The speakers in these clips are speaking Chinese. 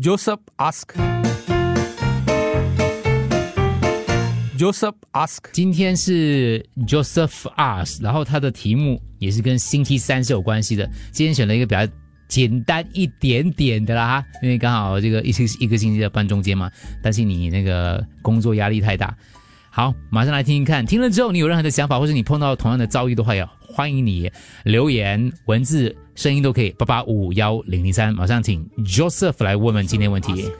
Joseph ask. Joseph ask. 今天是 Joseph ask，然后他的题目也是跟星期三是有关系的。今天选了一个比较简单一点点的啦，因为刚好这个一星一个星期的半中间嘛，担心你那个工作压力太大。好，马上来听听看，听了之后你有任何的想法，或者你碰到同样的遭遇的话，也欢迎你留言、文字、声音都可以。八八五幺零零三，马上请 Joseph 来问问今天问题。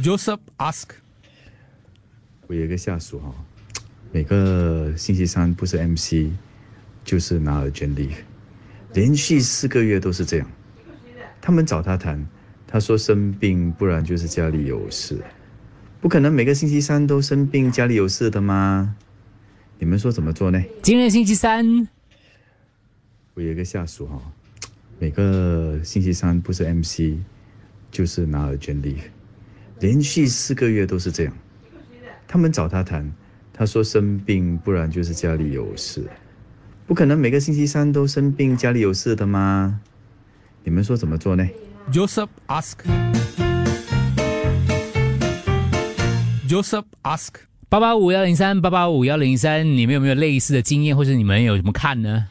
Joseph ask. 我有一个下属哈，每个星期三不是 MC，就是拿了卷利，连续四个月都是这样。他们找他谈，他说生病，不然就是家里有事，不可能每个星期三都生病，家里有事的吗？你们说怎么做呢？今天星期三，我有一个下属哈，每个星期三不是 MC，就是拿了卷利，连续四个月都是这样。他们找他谈，他说生病，不然就是家里有事，不可能每个星期三都生病，家里有事的吗？你们说怎么做呢？Joseph ask. Joseph ask. 八八五幺零三八八五幺零三，你们有没有类似的经验，或者你们有什么看呢？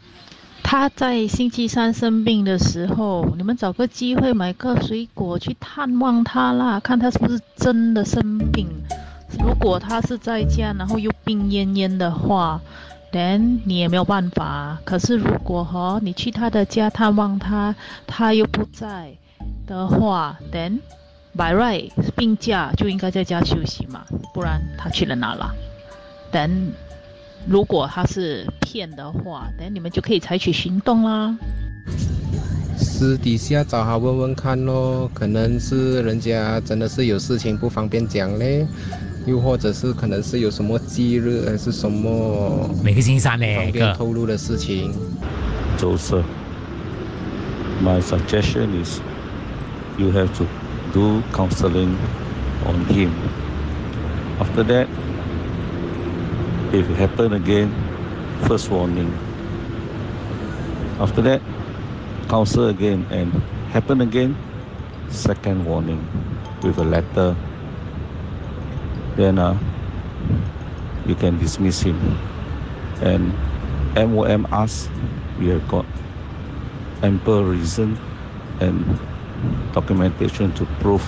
他在星期三生病的时候，你们找个机会买个水果去探望他啦，看他是不是真的生病。如果他是在家，然后又病恹恹的话，then 你也没有办法。可是如果哈、你去他的家探望他，他又不在的话，then by right 病假就应该在家休息嘛，不然他去了哪啦？then 如果他是骗的话，等你们就可以采取行动啦。私底下找他问问看咯，可能是人家真的是有事情不方便讲嘞，又或者是可能是有什么忌日还是什么每个星期三呢方便透露的事情。Joseph, my suggestion is you have to do counseling on him. After that, if it happen again, first warning. After that, counsel again and happen again, second warning with a letter. Then uh, you can dismiss him. And MOM asks, we have got ample reason and documentation to prove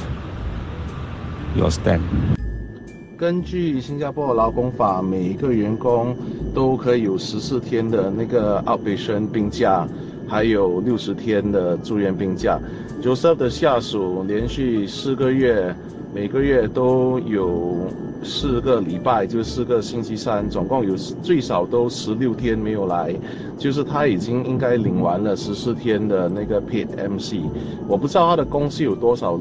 your stand. 根据新加坡劳工法，每一个员工都可以有十四天的那个 outpatient 病假，还有六十天的住院病假。Joseph 的下属连续四个月，每个月都有四个礼拜，就四个星期三，总共有最少都十六天没有来，就是他已经应该领完了十四天的那个 paid MC。我不知道他的公司有多少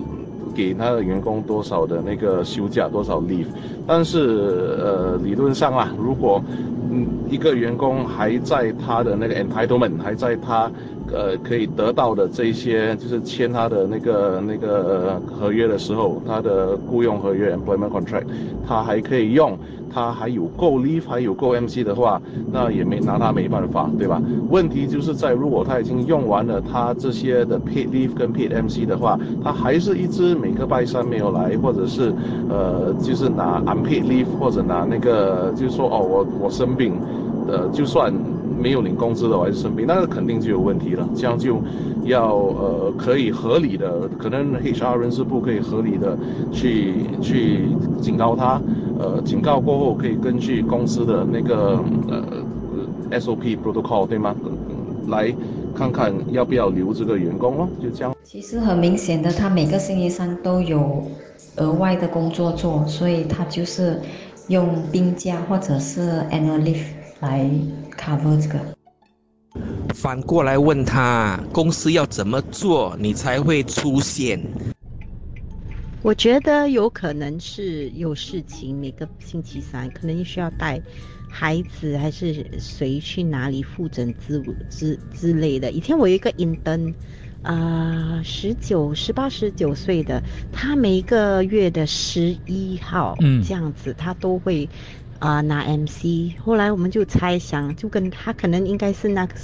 给他的员工多少的那个休假，多少 leave，但是呃，理论上啊，如果嗯一个员工还在他的那个 entitlement 还在他呃可以得到的这一些，就是签他的那个那个、合约的时候，他的雇佣合约 employment contract，他还可以用。他还有够 leave，还有够 MC 的话，那也没拿他没办法，对吧？问题就是在如果他已经用完了他这些的 paid leave 跟 paid MC 的话，他还是一直每个拜三没有来，或者是呃就是拿 unpaid leave 或者拿那个就是说哦我我生病，呃就算没有领工资的我还是生病，那肯定就有问题了，这样就要呃可以合理的，可能 HR 人事部可以合理的去去警告他。呃，警告过后可以根据公司的那个呃 SOP protocol 对吗？来看看要不要留这个员工咯，就这样。其实很明显的，他每个星期三都有额外的工作做，所以他就是用病假或者是 annual leave 来 cover 这个。反过来问他，公司要怎么做你才会出现？我觉得有可能是有事情，每个星期三可能需要带孩子还是谁去哪里复诊之之之类的。以前我有一个 intern，啊，十九、十八、十九岁的，他每个月的十一号，嗯这样子，他都会啊、拿 MC。后来我们就猜想，就跟他可能应该是那个，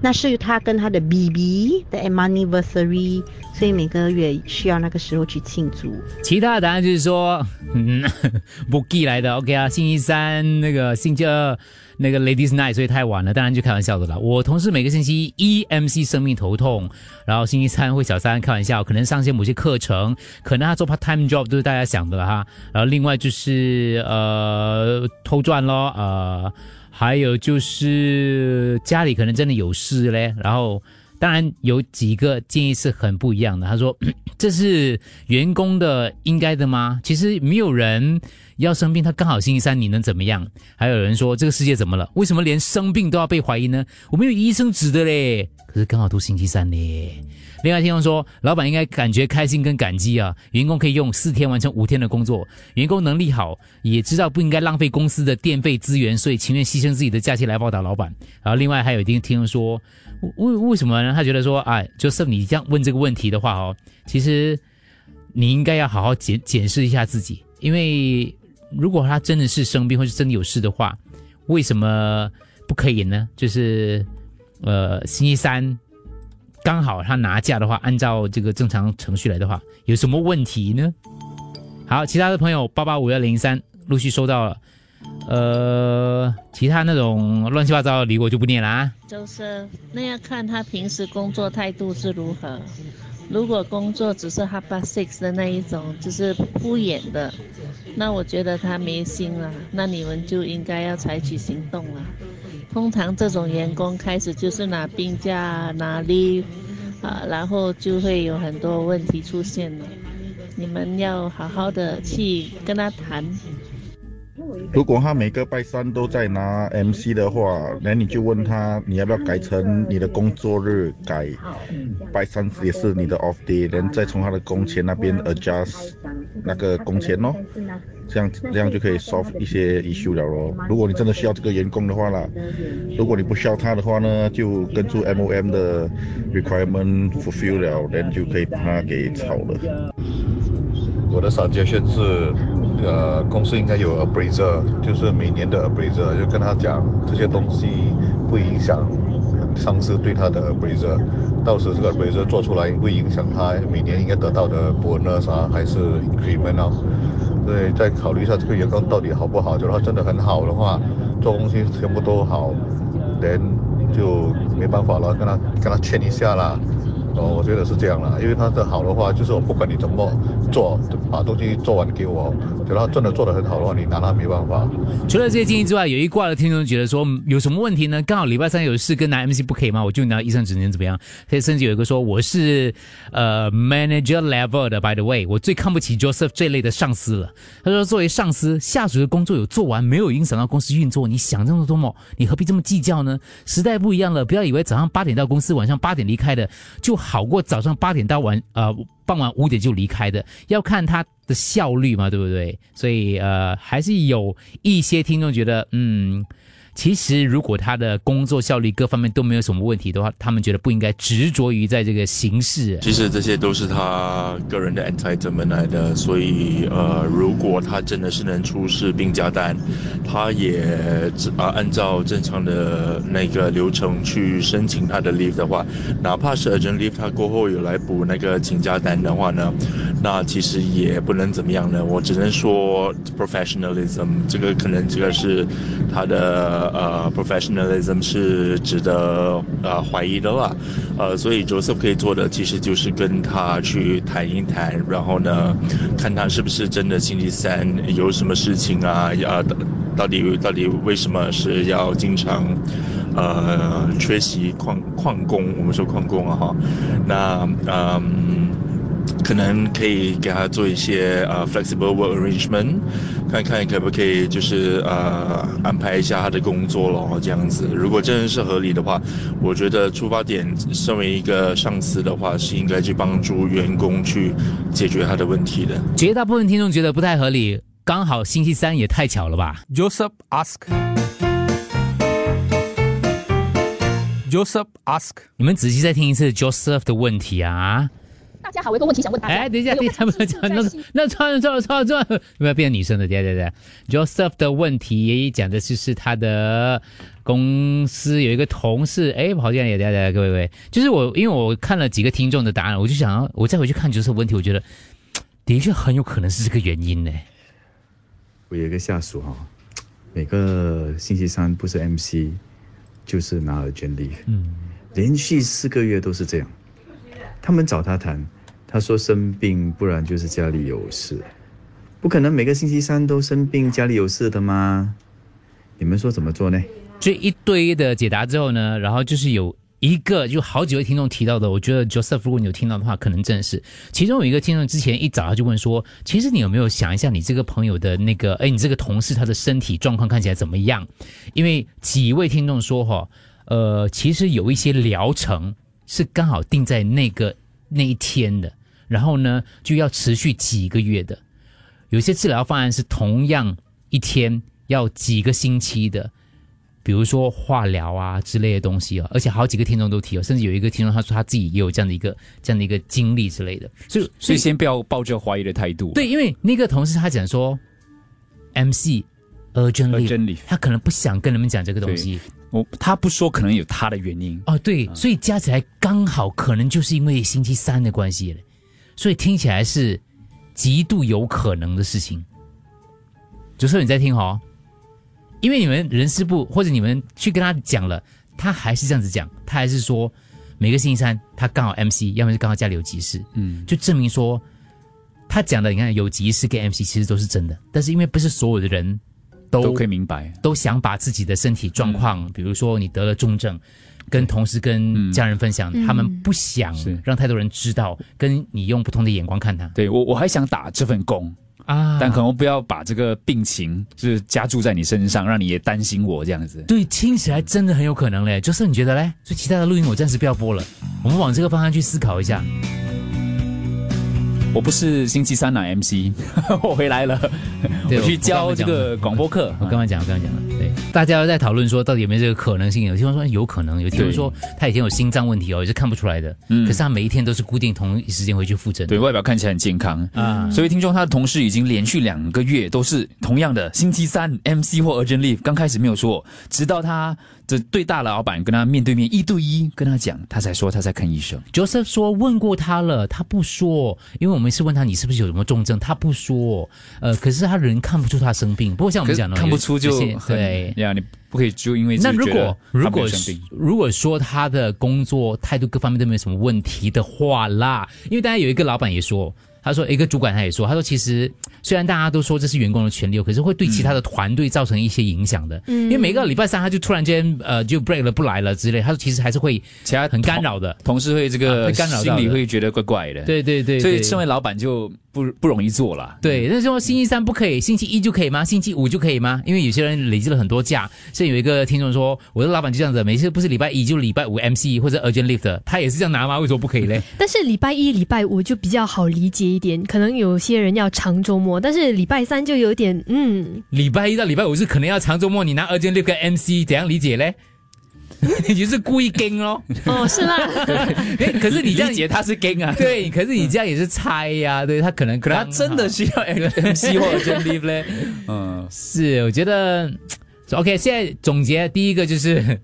那是他跟他的 BB 的 anniversary，所以每个月需要那个时候去庆祝。其他的答案就是说，嗯，不寄来的。OK 啊，星期三那个星期二那个 Ladies Night，所以太晚了，当然就开玩笑的啦。我同事每个星期一 MC 生命头痛，然后星期三会小三开玩笑，可能上些某些课程，可能他做 part time job 都是大家想的哈。然后另外就是呃偷赚咯，呃，还有就是家里可能真的有事嘞，然后。当然有几个建议是很不一样的。他说：“ 这是员工的应该的吗？其实没有人要生病，他刚好星期三，你能怎么样？”还有人说：“这个世界怎么了？为什么连生病都要被怀疑呢？我们有医生指的嘞，可是刚好都星期三嘞。”另外听众说，老板应该感觉开心跟感激啊，员工可以用四天完成五天的工作，员工能力好，也知道不应该浪费公司的电费资源，所以情愿牺牲自己的假期来报答老板。然后另外还有一听听众说。为为什么呢？他觉得说，哎，就是你这样问这个问题的话哦，其实你应该要好好检检视一下自己，因为如果他真的是生病或是真的有事的话，为什么不可以呢？就是呃，星期三刚好他拿价的话，按照这个正常程序来的话，有什么问题呢？好，其他的朋友八八五幺零三陆续收到了。呃，其他那种乱七八糟的理我就不念了啊。就是那要看他平时工作态度是如何。如果工作只是 half past six 的那一种，就是敷衍的，那我觉得他没心了。那你们就应该要采取行动了。通常这种员工开始就是拿病假、拿例啊，然后就会有很多问题出现了。你们要好好的去跟他谈。如果他每个拜三都在拿 MC 的话，那你就问他，你要不要改成你的工作日改拜三也是你的 off day，然后再从他的工钱那边 adjust 那个工钱哦，这样这样就可以 solve 一些 issue 了咯。如果你真的需要这个员工的话啦，如果你不需要他的话呢，就跟住 MOM 的 requirement fulfill 了，然后就可以把它给炒了。我的 suggestion 是。呃，公司应该有 appraiser，就是每年的 appraiser，就跟他讲这些东西不影响上司对他的 appraiser，到时这个 appraiser 做出来会影响他每年应该得到的 bonus 啊，还是 increment 啊？对，再考虑一下这个员工到底好不好。如果他真的很好的话，做东西全部都好人就没办法了，跟他跟他劝一下啦。哦，我觉得是这样啦，因为他的好的话，就是我不管你怎么做，把东西做完给我。等他真的做得很好的话，你拿他没办法。除了这些建议之外，有一挂的听众觉得说有什么问题呢？刚好礼拜三有事跟拿 MC 不可以吗？我就拿医生指能怎么样？甚至有一个说我是呃 manager level 的，by the way，我最看不起 Joseph 这类的上司了。他说作为上司，下属的工作有做完，没有影响到公司运作，你想这么多么？你何必这么计较呢？时代不一样了，不要以为早上八点到公司，晚上八点离开的就好过早上八点到晚呃。傍晚五点就离开的，要看他的效率嘛，对不对？所以呃，还是有一些听众觉得，嗯。其实，如果他的工作效率各方面都没有什么问题的话，他们觉得不应该执着于在这个形式。其实这些都是他个人的 entitlement 来的，所以呃，如果他真的是能出示病假单，他也啊按照正常的那个流程去申请他的 leave 的话，哪怕是 urgent leave，他过后有来补那个请假单的话呢，那其实也不能怎么样呢。我只能说 professionalism，这个可能这个是他的。呃，professionalism 是值得呃怀疑的啦，呃，所以 Jose 可以做的其实就是跟他去谈一谈，然后呢，看他是不是真的星期三有什么事情啊，呃，到底到底为什么是要经常呃缺席旷旷工？我们说旷工啊哈，那嗯。可能可以给他做一些呃 flexible work arrangement，看看可不可以就是呃安排一下他的工作咯，这样子。如果真的是合理的话，我觉得出发点身为一个上司的话，是应该去帮助员工去解决他的问题的。绝大部分听众觉得不太合理，刚好星期三也太巧了吧？Joseph ask，Joseph ask，你们仔细再听一次 Joseph 的问题啊。大家好，我有个问题想问大家。哎，等一下，等一下，不要讲那那穿了穿了错了错了，不要变成女生的，对对对。Joseph 的问题讲的就是他的公司有一个同事，哎，好像也对对，各位各位，就是我，因为我看了几个听众的答案，我就想要我再回去看 Joseph 问题，我觉得的确很有可能是这个原因呢。我有一个下属哈，每个星期三不是 MC 就是拿了捐利，嗯，连续四个月都是这样。他们找他谈，他说生病，不然就是家里有事，不可能每个星期三都生病，家里有事的吗？你们说怎么做呢？这一堆的解答之后呢，然后就是有一个，就好几位听众提到的，我觉得 Joseph，如果你有听到的话，可能正是其中有一个听众之前一早他就问说，其实你有没有想一下，你这个朋友的那个，哎，你这个同事他的身体状况看起来怎么样？因为几位听众说哈，呃，其实有一些疗程。是刚好定在那个那一天的，然后呢就要持续几个月的。有些治疗方案是同样一天要几个星期的，比如说化疗啊之类的东西啊。而且好几个听众都提了，甚至有一个听众他说他自己也有这样的一个这样的一个经历之类的。所以所以先不要抱着怀疑的态度。对，因为那个同事他讲说，MC urgently，他可能不想跟你们讲这个东西。我他不说，可能有他的原因哦。对，所以加起来刚好可能就是因为星期三的关系了，所以听起来是极度有可能的事情。主持人你在听哦，因为你们人事部或者你们去跟他讲了，他还是这样子讲，他还是说每个星期三他刚好 MC，要么是刚好家里有急事，嗯，就证明说他讲的，你看有急事跟 MC 其实都是真的，但是因为不是所有的人。都可以明白，都想把自己的身体状况，比如说你得了重症，跟同事、跟家人分享，他们不想让太多人知道，跟你用不同的眼光看他。对我，我还想打这份工啊，但可能不要把这个病情就是加注在你身上，让你也担心我这样子。对，听起来真的很有可能嘞。就是你觉得嘞？所以其他的录音我暂时不要播了，我们往这个方向去思考一下。我不是星期三拿 MC，我回来了，我去教这个广播课。我刚刚讲，刚刚讲了，对，大家在讨论说到底有没有这个可能性？有听众说有可能，有听众说他以前有心脏问题哦，也是看不出来的。嗯，可是他每一天都是固定同一时间回去复诊，对外表看起来很健康啊。所以听众他的同事已经连续两个月都是同样的星期三 MC 或 urgent leave，刚开始没有说，直到他。这对大老板跟他面对面一对一跟他讲，他才说他在看医生。Joseph 说问过他了，他不说，因为我们是问他你是不是有什么重症，他不说。呃，可是他人看不出他生病。不过像我们讲的，看不出就对呀，你不可以就因为那如果如果如果说他的工作态度各方面都没有什么问题的话啦，因为大家有一个老板也说。他说：“一个主管他也说，他说其实虽然大家都说这是员工的权利，可是会对其他的团队造成一些影响的。嗯，因为每个礼拜三他就突然间呃就 break 了不来了之类，他说其实还是会其他很干扰的，同事会这个会干扰，心里会觉得怪怪的。对对对，所以身为老板就不不容易做了。对，那说星期三不可以，星期一就可以吗？星期五就可以吗？因为有些人累积了很多假。像有一个听众说，我的老板就这样子，每次不是礼拜一就礼拜五 MC 或者 urgent leave，他也是这样拿吗？为什么不可以嘞？但是礼拜一、礼拜五就比较好理解一点，可能有。些人要长周末，但是礼拜三就有点嗯。礼拜一到礼拜五是可能要长周末，你拿二间六跟 MC 怎样理解嘞？你就是故意跟咯？哦，是吗？哎，可是你这样理解他是跟啊？对，可是你这样也是猜呀？对他可能可能他真的需要 MC 或者 Leave 嘞？嗯，是，我觉得 OK。现在总结第一个就是，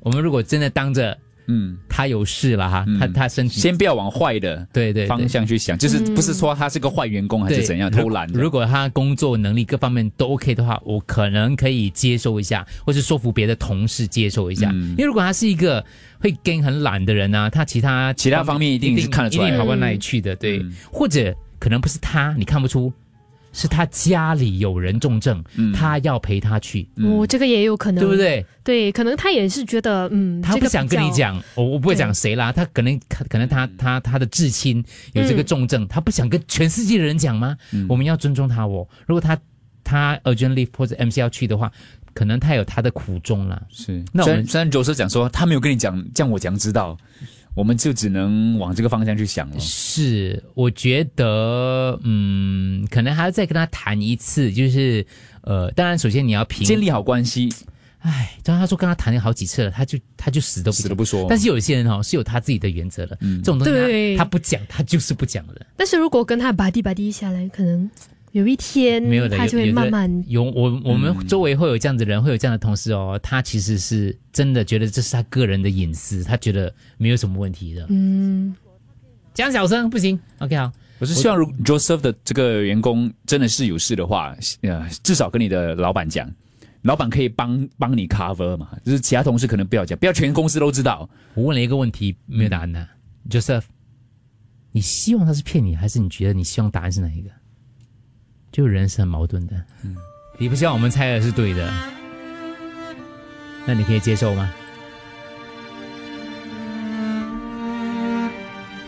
我们如果真的当着。嗯，他有事了哈，他他身体先不要往坏的对对方向去想，就是不是说他是个坏员工还是怎样偷懒。如果他工作能力各方面都 OK 的话，我可能可以接受一下，或是说服别的同事接受一下。因为如果他是一个会跟很懒的人呢，他其他其他方面一定是看得出来，一定跑到哪里去的。对，或者可能不是他，你看不出。是他家里有人重症，他要陪他去。哦，这个也有可能，对不对？对，可能他也是觉得，嗯，他不想跟你讲，我我不会讲谁啦。他可能可能他他他的至亲有这个重症，他不想跟全世界的人讲吗？我们要尊重他哦。如果他他 urgent leave 或者 MC 要去的话，可能他有他的苦衷啦。是，那我们虽然就是讲说他没有跟你讲，这样我怎样知道？我们就只能往这个方向去想了。是，我觉得，嗯，可能还要再跟他谈一次，就是，呃，当然，首先你要平建立好关系，唉，当他说跟他谈了好几次了，他就他就死都不死都不说。但是有一些人哦是有他自己的原则的，嗯这种东西他他不讲，他就是不讲的。但是如果跟他吧唧吧唧下来，可能有一天没有的，他就会慢慢有我我们嗯周围会有这样的人，会有这样的同事哦，他其实是真的觉得这是他个人的隐私，他觉得没有什么问题的。嗯，讲小声不行，OK 好。我是希望，如 Joseph 的这个员工真的是有事的话，呃，至少跟你的老板讲，老板可以帮帮你 cover 嘛，就是其他同事可能不要讲，不要全公司都知道。我问了一个问题，没有答案的、Joseph，你希望他是骗你，还是你觉得你希望答案是哪一个？就人是很矛盾的，嗯，你不希望我们猜的是对的，那你可以接受吗？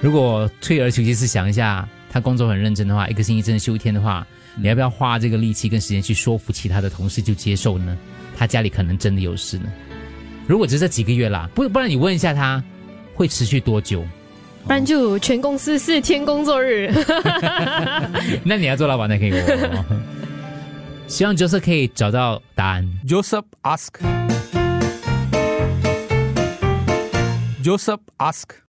如果退而求其次想一下，他工作很认真的话，一个星期真的休一天的话，你要不要花这个力气跟时间去说服其他的同事就接受呢？他家里可能真的有事呢。如果只是这几个月啦，不不然你问一下他会持续多久？不然就全公司四天工作日。那你要做老板的可以我。希望 Joseph 可以找到答案。Joseph ask. Joseph ask.